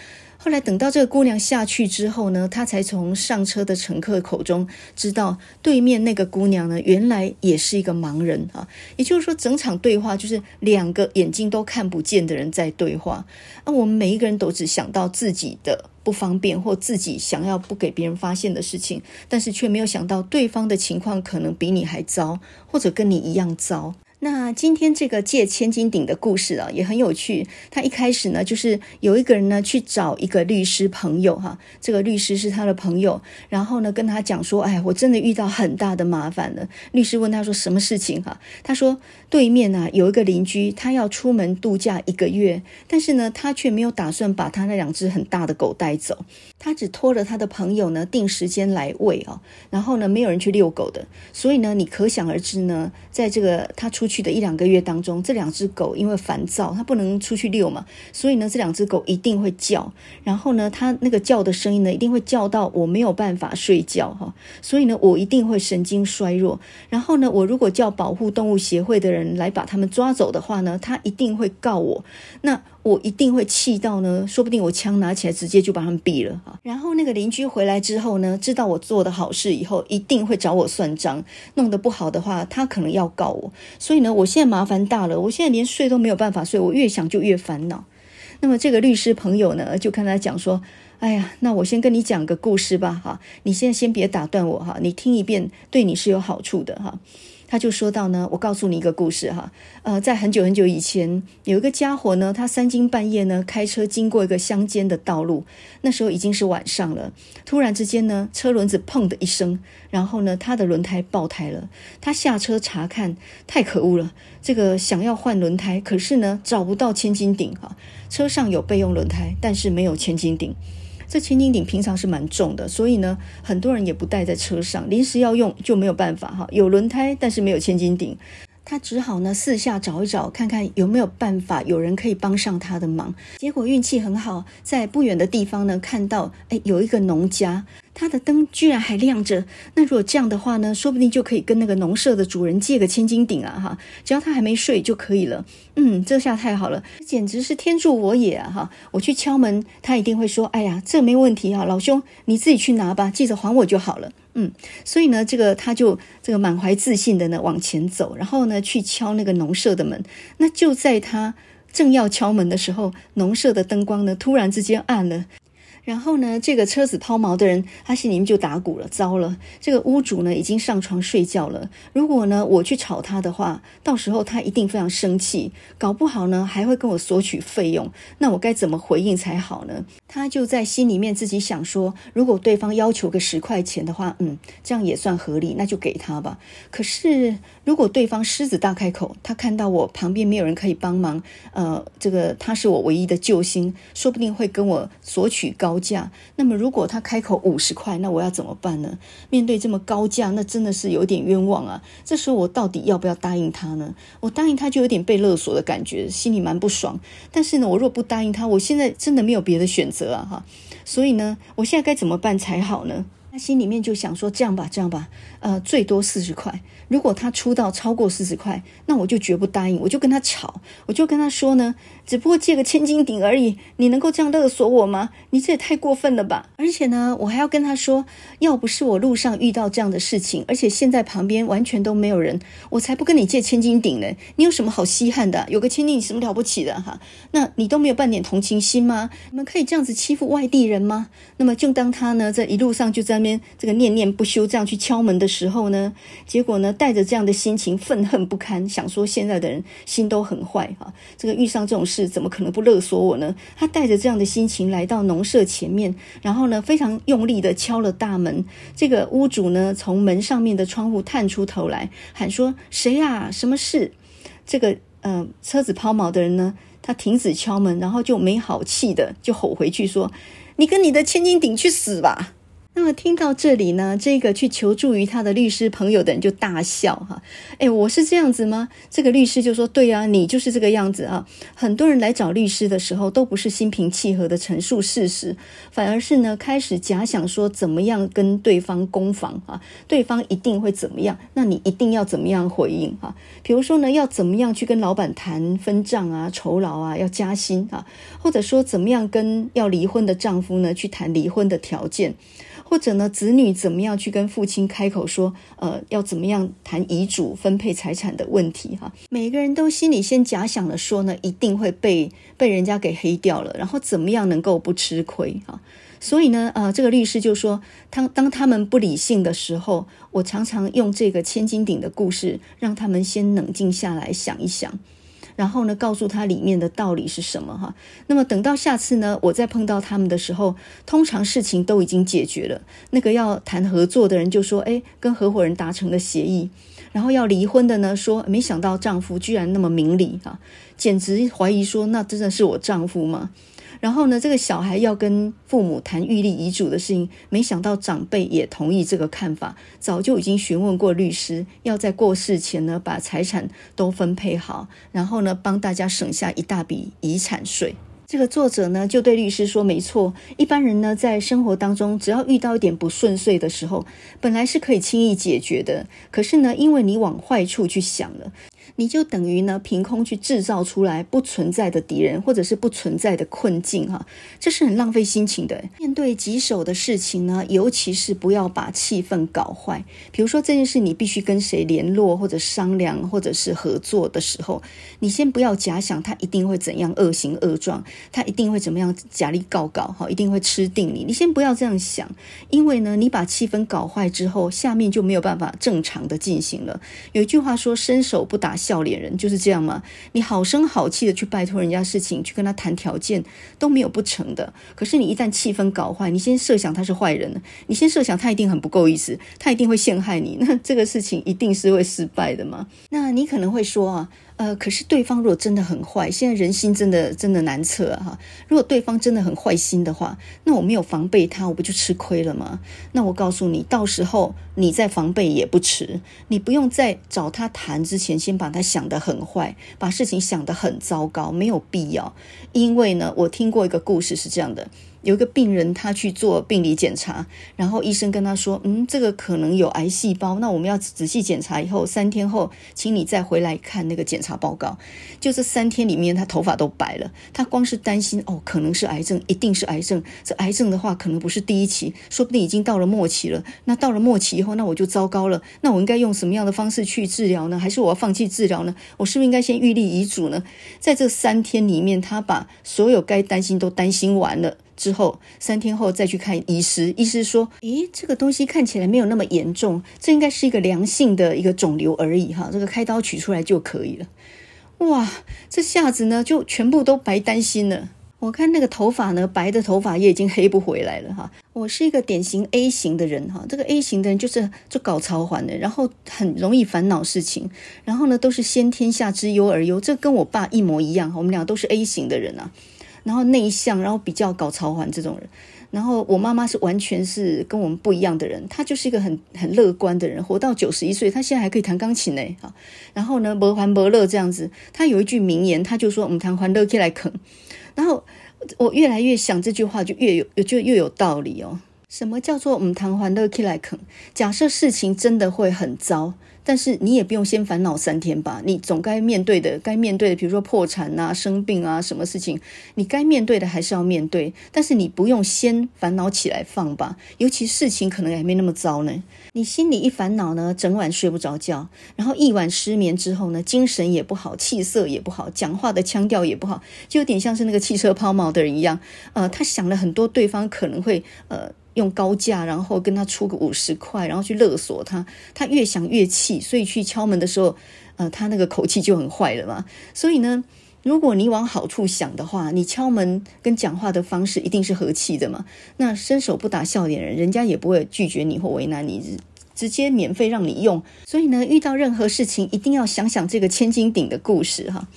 后来等到这个姑娘下去之后呢，他才从上车的乘客口中知道，对面那个姑娘呢，原来也是一个盲人啊。也就是说，整场对话就是两个眼睛都看不见的人在对话。那我们每一个人都只想到自己的不方便或自己想要不给别人发现的事情，但是却没有想到对方的情况可能比你还糟，或者跟你一样糟。那今天这个借千斤顶的故事啊，也很有趣。他一开始呢，就是有一个人呢去找一个律师朋友哈，这个律师是他的朋友，然后呢跟他讲说，哎，我真的遇到很大的麻烦了。律师问他说什么事情哈？他说对面啊有一个邻居，他要出门度假一个月，但是呢他却没有打算把他那两只很大的狗带走，他只托了他的朋友呢定时间来喂啊，然后呢没有人去遛狗的，所以呢你可想而知呢，在这个他出去。去的一两个月当中，这两只狗因为烦躁，它不能出去遛嘛，所以呢，这两只狗一定会叫。然后呢，它那个叫的声音呢，一定会叫到我没有办法睡觉哈。所以呢，我一定会神经衰弱。然后呢，我如果叫保护动物协会的人来把他们抓走的话呢，他一定会告我。那我一定会气到呢，说不定我枪拿起来直接就把他们毙了哈。然后那个邻居回来之后呢，知道我做的好事以后，一定会找我算账。弄得不好的话，他可能要告我。所以那，我现在麻烦大了，我现在连睡都没有办法睡，我越想就越烦恼。那么这个律师朋友呢，就跟他讲说：“哎呀，那我先跟你讲个故事吧，哈，你现在先别打断我哈，你听一遍对你是有好处的哈。”他就说到呢，我告诉你一个故事哈，呃，在很久很久以前，有一个家伙呢，他三更半夜呢开车经过一个乡间的道路，那时候已经是晚上了，突然之间呢，车轮子砰的一声，然后呢，他的轮胎爆胎了，他下车查看，太可恶了，这个想要换轮胎，可是呢找不到千斤顶哈，车上有备用轮胎，但是没有千斤顶。这千斤顶平常是蛮重的，所以呢，很多人也不带在车上，临时要用就没有办法哈。有轮胎，但是没有千斤顶，他只好呢四下找一找，看看有没有办法有人可以帮上他的忙。结果运气很好，在不远的地方呢看到，哎，有一个农家。他的灯居然还亮着，那如果这样的话呢，说不定就可以跟那个农舍的主人借个千斤顶啊！哈，只要他还没睡就可以了。嗯，这下太好了，简直是天助我也啊！哈，我去敲门，他一定会说：“哎呀，这没问题啊，老兄，你自己去拿吧，记着还我就好了。”嗯，所以呢，这个他就这个满怀自信的呢往前走，然后呢去敲那个农舍的门。那就在他正要敲门的时候，农舍的灯光呢突然之间暗了。然后呢，这个车子抛锚的人，他心里面就打鼓了。糟了，这个屋主呢已经上床睡觉了。如果呢我去吵他的话，到时候他一定非常生气，搞不好呢还会跟我索取费用。那我该怎么回应才好呢？他就在心里面自己想说，如果对方要求个十块钱的话，嗯，这样也算合理，那就给他吧。可是如果对方狮子大开口，他看到我旁边没有人可以帮忙，呃，这个他是我唯一的救星，说不定会跟我索取高。价，那么如果他开口五十块，那我要怎么办呢？面对这么高价，那真的是有点冤枉啊！这时候我到底要不要答应他呢？我答应他就有点被勒索的感觉，心里蛮不爽。但是呢，我若不答应他，我现在真的没有别的选择啊！哈，所以呢，我现在该怎么办才好呢？他心里面就想说：这样吧，这样吧，呃，最多四十块。如果他出到超过四十块，那我就绝不答应，我就跟他吵，我就跟他说呢，只不过借个千斤顶而已，你能够这样勒索我吗？你这也太过分了吧！而且呢，我还要跟他说，要不是我路上遇到这样的事情，而且现在旁边完全都没有人，我才不跟你借千斤顶呢。你有什么好稀罕的？有个千斤顶什么了不起的哈？那你都没有半点同情心吗？你们可以这样子欺负外地人吗？那么就当他呢，在一路上就在那边这个念念不休这样去敲门的时候呢，结果呢？带着这样的心情，愤恨不堪，想说现在的人心都很坏哈。这个遇上这种事，怎么可能不勒索我呢？他带着这样的心情来到农舍前面，然后呢，非常用力的敲了大门。这个屋主呢，从门上面的窗户探出头来，喊说：“谁呀？什么事？”这个呃，车子抛锚的人呢，他停止敲门，然后就没好气的就吼回去说：“你跟你的千斤顶去死吧！”那么听到这里呢，这个去求助于他的律师朋友的人就大笑哈，诶，我是这样子吗？这个律师就说：对啊，你就是这个样子啊。很多人来找律师的时候，都不是心平气和的陈述事实，反而是呢开始假想说怎么样跟对方攻防啊，对方一定会怎么样，那你一定要怎么样回应啊？比如说呢，要怎么样去跟老板谈分账啊、酬劳啊、要加薪啊，或者说怎么样跟要离婚的丈夫呢去谈离婚的条件。或者呢，子女怎么样去跟父亲开口说，呃，要怎么样谈遗嘱分配财产的问题哈？每个人都心里先假想了说呢，一定会被被人家给黑掉了，然后怎么样能够不吃亏哈？所以呢，呃，这个律师就说，当当他们不理性的时候，我常常用这个千斤顶的故事，让他们先冷静下来想一想。然后呢，告诉他里面的道理是什么哈？那么等到下次呢，我再碰到他们的时候，通常事情都已经解决了。那个要谈合作的人就说：“哎，跟合伙人达成了协议。”然后要离婚的呢说：“没想到丈夫居然那么明理哈，简直怀疑说那真的是我丈夫吗？”然后呢，这个小孩要跟父母谈预立遗嘱的事情，没想到长辈也同意这个看法，早就已经询问过律师，要在过世前呢把财产都分配好，然后呢帮大家省下一大笔遗产税。这个作者呢就对律师说：“没错，一般人呢在生活当中，只要遇到一点不顺遂的时候，本来是可以轻易解决的，可是呢，因为你往坏处去想了。”你就等于呢，凭空去制造出来不存在的敌人，或者是不存在的困境，哈，这是很浪费心情的。面对棘手的事情呢，尤其是不要把气氛搞坏。比如说这件事，你必须跟谁联络，或者商量，或者是合作的时候，你先不要假想他一定会怎样恶行恶状，他一定会怎么样假力告告，哈，一定会吃定你。你先不要这样想，因为呢，你把气氛搞坏之后，下面就没有办法正常的进行了。有一句话说：“伸手不打。”笑脸人就是这样吗？你好声好气的去拜托人家事情，去跟他谈条件都没有不成的。可是你一旦气氛搞坏，你先设想他是坏人，你先设想他一定很不够意思，他一定会陷害你，那这个事情一定是会失败的嘛？那你可能会说啊。呃，可是对方如果真的很坏，现在人心真的真的难测啊哈。如果对方真的很坏心的话，那我没有防备他，我不就吃亏了吗？那我告诉你，到时候你再防备也不迟。你不用在找他谈之前，先把他想得很坏，把事情想得很糟糕，没有必要。因为呢，我听过一个故事是这样的。有一个病人，他去做病理检查，然后医生跟他说：“嗯，这个可能有癌细胞，那我们要仔细检查以后，三天后，请你再回来看那个检查报告。”就这三天里面，他头发都白了。他光是担心哦，可能是癌症，一定是癌症。这癌症的话，可能不是第一期，说不定已经到了末期了。那到了末期以后，那我就糟糕了。那我应该用什么样的方式去治疗呢？还是我要放弃治疗呢？我是不是应该先预立遗嘱呢？在这三天里面，他把所有该担心都担心完了。之后三天后再去看医师，医师说：“诶，这个东西看起来没有那么严重，这应该是一个良性的一个肿瘤而已哈，这个开刀取出来就可以了。”哇，这下子呢就全部都白担心了。我看那个头发呢，白的头发也已经黑不回来了哈。我是一个典型 A 型的人哈，这个 A 型的人就是就搞操环的，然后很容易烦恼事情，然后呢都是先天下之忧而忧，这跟我爸一模一样，我们俩都是 A 型的人啊。然后内向，然后比较搞操烦这种人。然后我妈妈是完全是跟我们不一样的人，她就是一个很很乐观的人，活到九十一岁，她现在还可以弹钢琴呢。哈，然后呢，不欢不乐这样子。她有一句名言，她就说：“我们谈欢乐起来啃。”然后我越来越想这句话，就越有就越有道理哦。什么叫做我们谈欢乐起来啃？假设事情真的会很糟。但是你也不用先烦恼三天吧，你总该面对的，该面对的，比如说破产啊、生病啊，什么事情，你该面对的还是要面对。但是你不用先烦恼起来放吧，尤其事情可能还没那么糟呢。你心里一烦恼呢，整晚睡不着觉，然后一晚失眠之后呢，精神也不好，气色也不好，讲话的腔调也不好，就有点像是那个汽车抛锚的人一样。呃，他想了很多，对方可能会呃。用高价，然后跟他出个五十块，然后去勒索他。他越想越气，所以去敲门的时候，呃，他那个口气就很坏了嘛。所以呢，如果你往好处想的话，你敲门跟讲话的方式一定是和气的嘛。那伸手不打笑脸人，人家也不会拒绝你或为难你，直接免费让你用。所以呢，遇到任何事情，一定要想想这个千斤顶的故事哈。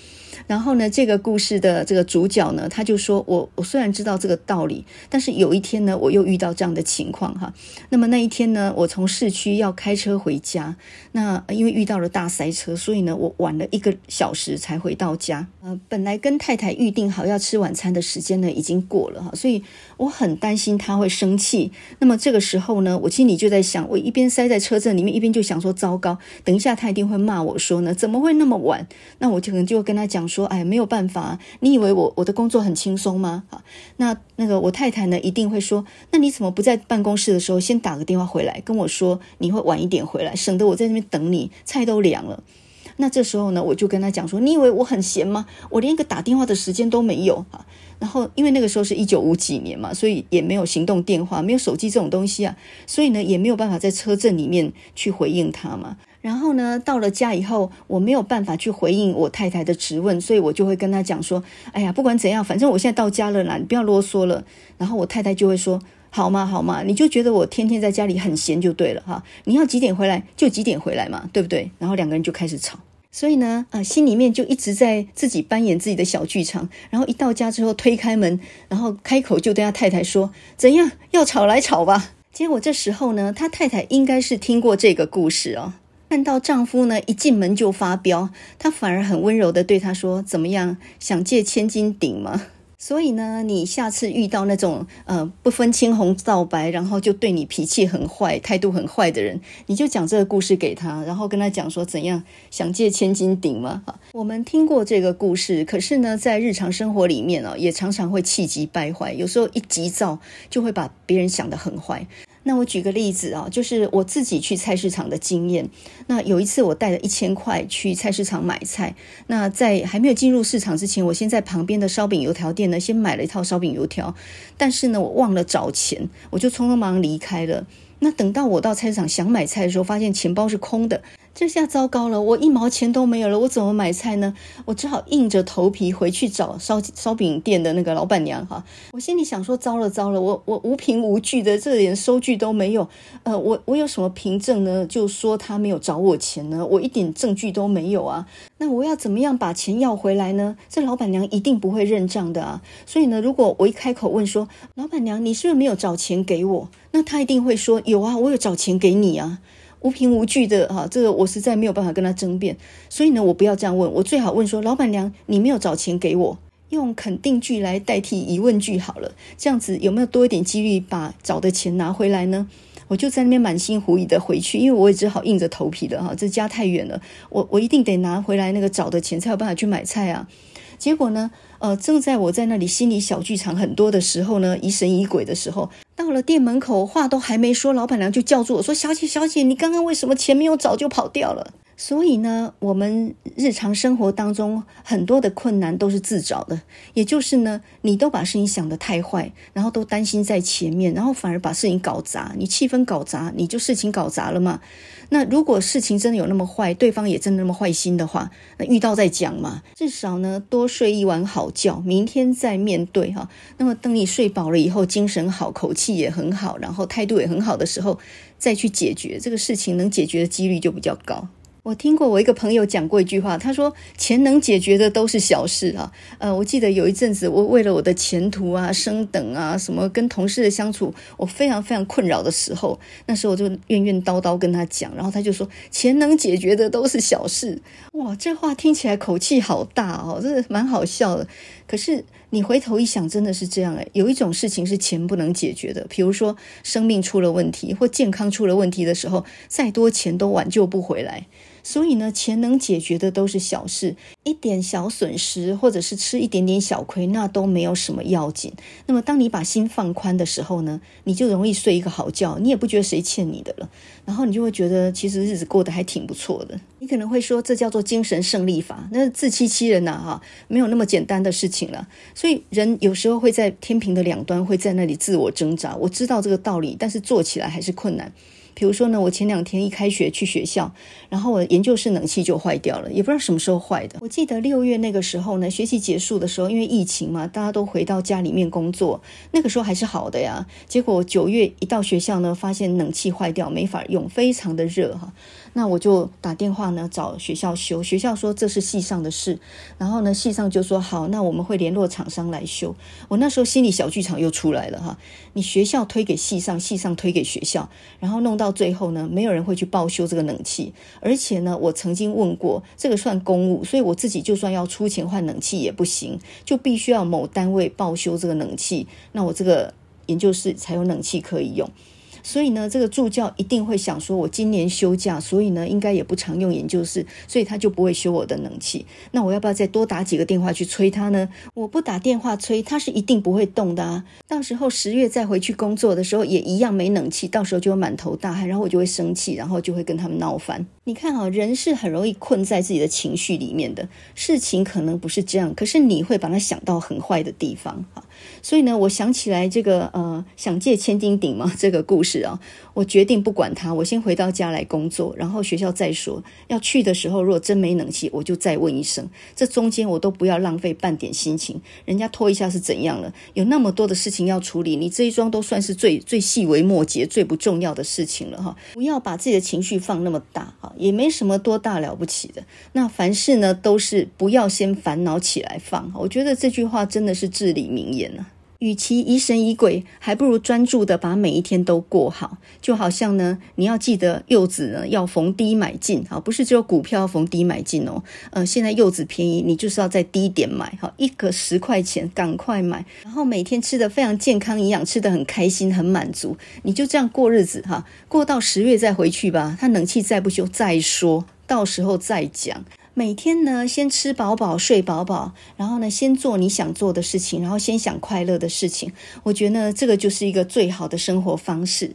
然后呢，这个故事的这个主角呢，他就说：“我我虽然知道这个道理，但是有一天呢，我又遇到这样的情况哈。那么那一天呢，我从市区要开车回家，那因为遇到了大塞车，所以呢，我晚了一个小时才回到家。呃，本来跟太太预定好要吃晚餐的时间呢，已经过了哈，所以我很担心他会生气。那么这个时候呢，我心里就在想，我一边塞在车阵里面，一边就想说：糟糕，等一下他一定会骂我说呢，怎么会那么晚？那我就可能就跟他讲说。”说哎，没有办法，你以为我我的工作很轻松吗？好，那那个我太太呢，一定会说，那你怎么不在办公室的时候先打个电话回来跟我说你会晚一点回来，省得我在那边等你，菜都凉了。那这时候呢，我就跟他讲说，你以为我很闲吗？我连一个打电话的时间都没有啊。然后因为那个时候是一九五几年嘛，所以也没有行动电话，没有手机这种东西啊，所以呢也没有办法在车阵里面去回应他嘛。然后呢，到了家以后，我没有办法去回应我太太的质问，所以我就会跟她讲说：“哎呀，不管怎样，反正我现在到家了啦，你不要啰嗦了。”然后我太太就会说：“好嘛，好嘛，你就觉得我天天在家里很闲就对了哈，你要几点回来就几点回来嘛，对不对？”然后两个人就开始吵，所以呢，啊，心里面就一直在自己扮演自己的小剧场。然后一到家之后，推开门，然后开口就对他太太说：“怎样，要吵来吵吧。”结果这时候呢，他太太应该是听过这个故事哦。看到丈夫呢，一进门就发飙，她反而很温柔地对他说：“怎么样，想借千斤顶吗？”所以呢，你下次遇到那种呃不分青红皂白，然后就对你脾气很坏、态度很坏的人，你就讲这个故事给他，然后跟他讲说怎样想借千斤顶嘛。我们听过这个故事，可是呢，在日常生活里面啊，也常常会气急败坏，有时候一急躁就会把别人想得很坏。那我举个例子啊，就是我自己去菜市场的经验。那有一次我带了一千块去菜市场买菜，那在还没有进入市场之前，我先在旁边的烧饼油条店呢，先买了一套烧饼油条，但是呢，我忘了找钱，我就匆匆忙忙离开了。那等到我到菜市场想买菜的时候，发现钱包是空的。这下糟糕了，我一毛钱都没有了，我怎么买菜呢？我只好硬着头皮回去找烧烧饼店的那个老板娘哈。我心里想说，糟了糟了，我我无凭无据的，这点收据都没有。呃，我我有什么凭证呢？就说他没有找我钱呢？我一点证据都没有啊。那我要怎么样把钱要回来呢？这老板娘一定不会认账的啊。所以呢，如果我一开口问说，老板娘，你是不是没有找钱给我？那她一定会说，有啊，我有找钱给你啊。无凭无据的哈，这个我实在没有办法跟他争辩，所以呢，我不要这样问，我最好问说，老板娘，你没有找钱给我，用肯定句来代替疑问句好了，这样子有没有多一点几率把找的钱拿回来呢？我就在那边满心狐疑的回去，因为我也只好硬着头皮的哈，这家太远了，我我一定得拿回来那个找的钱才有办法去买菜啊。结果呢，呃，正在我在那里心理小剧场很多的时候呢，疑神疑鬼的时候。到了店门口，话都还没说，老板娘就叫住我说：“小姐，小姐，你刚刚为什么钱没有找就跑掉了？”所以呢，我们日常生活当中很多的困难都是自找的，也就是呢，你都把事情想得太坏，然后都担心在前面，然后反而把事情搞砸，你气氛搞砸，你就事情搞砸了嘛。那如果事情真的有那么坏，对方也真的那么坏心的话，那遇到再讲嘛，至少呢，多睡一晚好觉，明天再面对哈。那么等你睡饱了以后，精神好，口气也很好，然后态度也很好的时候，再去解决这个事情，能解决的几率就比较高。我听过我一个朋友讲过一句话，他说钱能解决的都是小事啊。呃，我记得有一阵子，我为了我的前途啊、升等啊、什么跟同事的相处，我非常非常困扰的时候，那时候我就怨怨叨叨跟他讲，然后他就说钱能解决的都是小事。哇，这话听起来口气好大哦，真的蛮好笑的。可是你回头一想，真的是这样诶，有一种事情是钱不能解决的，比如说生命出了问题或健康出了问题的时候，再多钱都挽救不回来。所以呢，钱能解决的都是小事，一点小损失或者是吃一点点小亏，那都没有什么要紧。那么，当你把心放宽的时候呢，你就容易睡一个好觉，你也不觉得谁欠你的了，然后你就会觉得其实日子过得还挺不错的。你可能会说，这叫做精神胜利法，那自欺欺人呐，哈，没有那么简单的事情了。所以人有时候会在天平的两端，会在那里自我挣扎。我知道这个道理，但是做起来还是困难。比如说呢，我前两天一开学去学校，然后我研究室冷气就坏掉了，也不知道什么时候坏的。我记得六月那个时候呢，学习结束的时候，因为疫情嘛，大家都回到家里面工作，那个时候还是好的呀。结果九月一到学校呢，发现冷气坏掉，没法用，非常的热哈。那我就打电话呢找学校修，学校说这是系上的事，然后呢系上就说好，那我们会联络厂商来修。我那时候心里小剧场又出来了哈，你学校推给系上，系上推给学校，然后弄到最后呢，没有人会去报修这个冷气，而且呢，我曾经问过，这个算公务，所以我自己就算要出钱换冷气也不行，就必须要某单位报修这个冷气，那我这个研究室才有冷气可以用。所以呢，这个助教一定会想说，我今年休假，所以呢，应该也不常用研究室，所以他就不会修我的冷气。那我要不要再多打几个电话去催他呢？我不打电话催，他是一定不会动的啊。到时候十月再回去工作的时候，也一样没冷气，到时候就会满头大汗，然后我就会生气，然后就会跟他们闹翻。你看啊，人是很容易困在自己的情绪里面的，事情可能不是这样，可是你会把它想到很坏的地方啊。所以呢，我想起来这个呃，想借千斤顶嘛，这个故事啊，我决定不管他，我先回到家来工作，然后学校再说。要去的时候，如果真没冷气，我就再问一声。这中间我都不要浪费半点心情，人家拖一下是怎样了？有那么多的事情要处理，你这一桩都算是最最细微末节、最不重要的事情了哈。不要把自己的情绪放那么大哈，也没什么多大了不起的。那凡事呢，都是不要先烦恼起来放。我觉得这句话真的是至理名言。与其疑神疑鬼，还不如专注的把每一天都过好。就好像呢，你要记得柚子呢要逢低买进，好，不是只有股票要逢低买进哦。呃，现在柚子便宜，你就是要在低点买，好，一个十块钱，赶快买。然后每天吃的非常健康营养，吃的很开心，很满足，你就这样过日子哈，过到十月再回去吧。它冷气再不修再说，到时候再讲。每天呢，先吃饱饱，睡饱饱，然后呢，先做你想做的事情，然后先想快乐的事情。我觉得，这个就是一个最好的生活方式。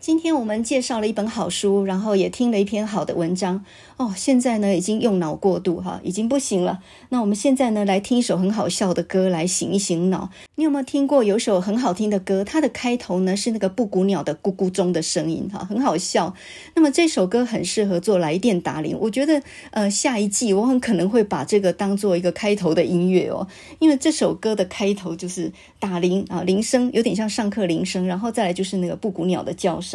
今天我们介绍了一本好书，然后也听了一篇好的文章。哦，现在呢已经用脑过度哈，已经不行了。那我们现在呢来听一首很好笑的歌来醒一醒脑。你有没有听过有首很好听的歌？它的开头呢是那个布谷鸟的咕咕钟的声音哈，很好笑。那么这首歌很适合做来电打铃。我觉得呃下一季我很可能会把这个当做一个开头的音乐哦，因为这首歌的开头就是打铃啊，铃声有点像上课铃声，然后再来就是那个布谷鸟的叫声。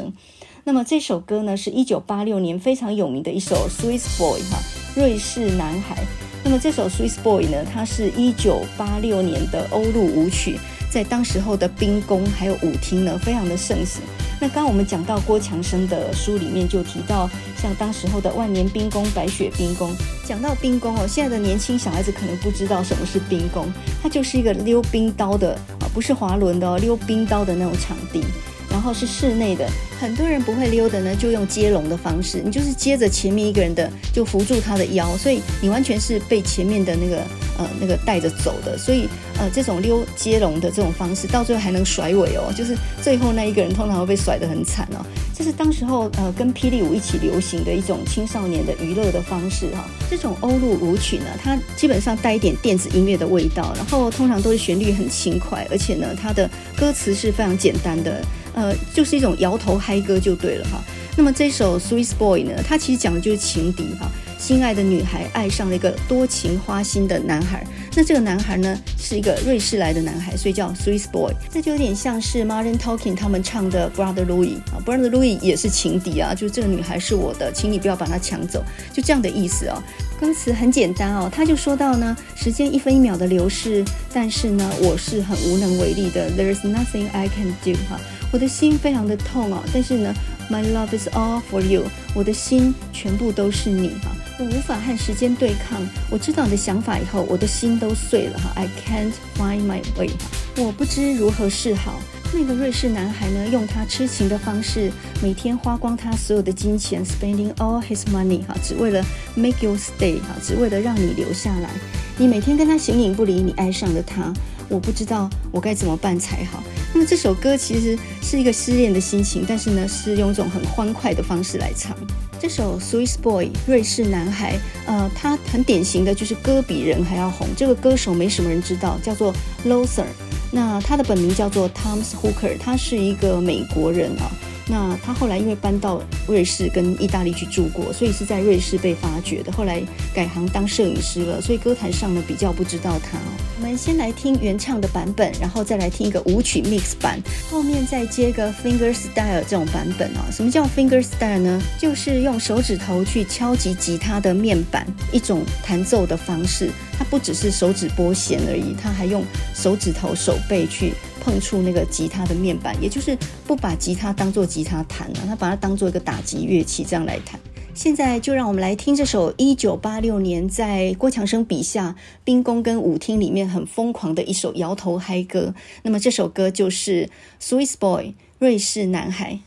那么这首歌呢，是一九八六年非常有名的一首 Swiss Boy 哈，瑞士男孩。那么这首 Swiss Boy 呢，它是一九八六年的欧陆舞曲，在当时候的兵工还有舞厅呢，非常的盛行。那刚刚我们讲到郭强生的书里面就提到，像当时候的万年兵工、白雪兵工。讲到兵工哦，现在的年轻小孩子可能不知道什么是兵工，它就是一个溜冰刀的啊，不是滑轮的，溜冰刀的那种场地。然后是室内的，很多人不会溜的呢，就用接龙的方式，你就是接着前面一个人的，就扶住他的腰，所以你完全是被前面的那个呃那个带着走的，所以呃这种溜接龙的这种方式，到最后还能甩尾哦，就是最后那一个人通常会被甩得很惨哦。这是当时候呃跟霹雳舞一起流行的一种青少年的娱乐的方式哈、这种欧陆舞曲呢，它基本上带一点电子音乐的味道，然后通常都是旋律很轻快，而且呢它的歌词是非常简单的。呃，就是一种摇头嗨歌就对了哈。那么这首《Swiss Boy》呢，它其实讲的就是情敌哈。心爱的女孩爱上了一个多情花心的男孩，那这个男孩呢是一个瑞士来的男孩，所以叫 Swiss Boy。这就有点像是 Martin Talking 他们唱的 Brother Louie 啊，Brother Louie 也是情敌啊，就这个女孩是我的，请你不要把她抢走，就这样的意思啊。歌词很简单哦，他就说到呢，时间一分一秒的流逝，但是呢，我是很无能为力的。There's nothing I can do 哈。我的心非常的痛哦，但是呢，My love is all for you，我的心全部都是你哈，我无法和时间对抗。我知道你的想法以后，我的心都碎了哈，I can't find my way，我不知如何是好。那个瑞士男孩呢，用他痴情的方式，每天花光他所有的金钱，spending all his money 哈，只为了 make you stay 哈，只为了让你留下来。你每天跟他形影不离，你爱上了他，我不知道我该怎么办才好。那么这首歌其实是一个失恋的心情，但是呢，是用一种很欢快的方式来唱。这首《Swiss Boy》瑞士男孩，呃，他很典型的就是歌比人还要红。这个歌手没什么人知道，叫做 Looser。那他的本名叫做 Thomas Hooker，他是一个美国人啊。那他后来因为搬到瑞士跟意大利去住过，所以是在瑞士被发掘的。后来改行当摄影师了，所以歌坛上呢比较不知道他。我们先来听原唱的版本，然后再来听一个舞曲 mix 版，后面再接个 finger style 这种版本啊。什么叫 finger style 呢？就是用手指头去敲击吉他的面板，一种弹奏的方式。它不只是手指拨弦而已，它还用手指头手背去。碰触那个吉他的面板，也就是不把吉他当做吉他弹了，他把它当做一个打击乐器这样来弹。现在就让我们来听这首一九八六年在郭强生笔下兵工跟舞厅里面很疯狂的一首摇头嗨歌。那么这首歌就是《Swiss Boy》瑞士男孩。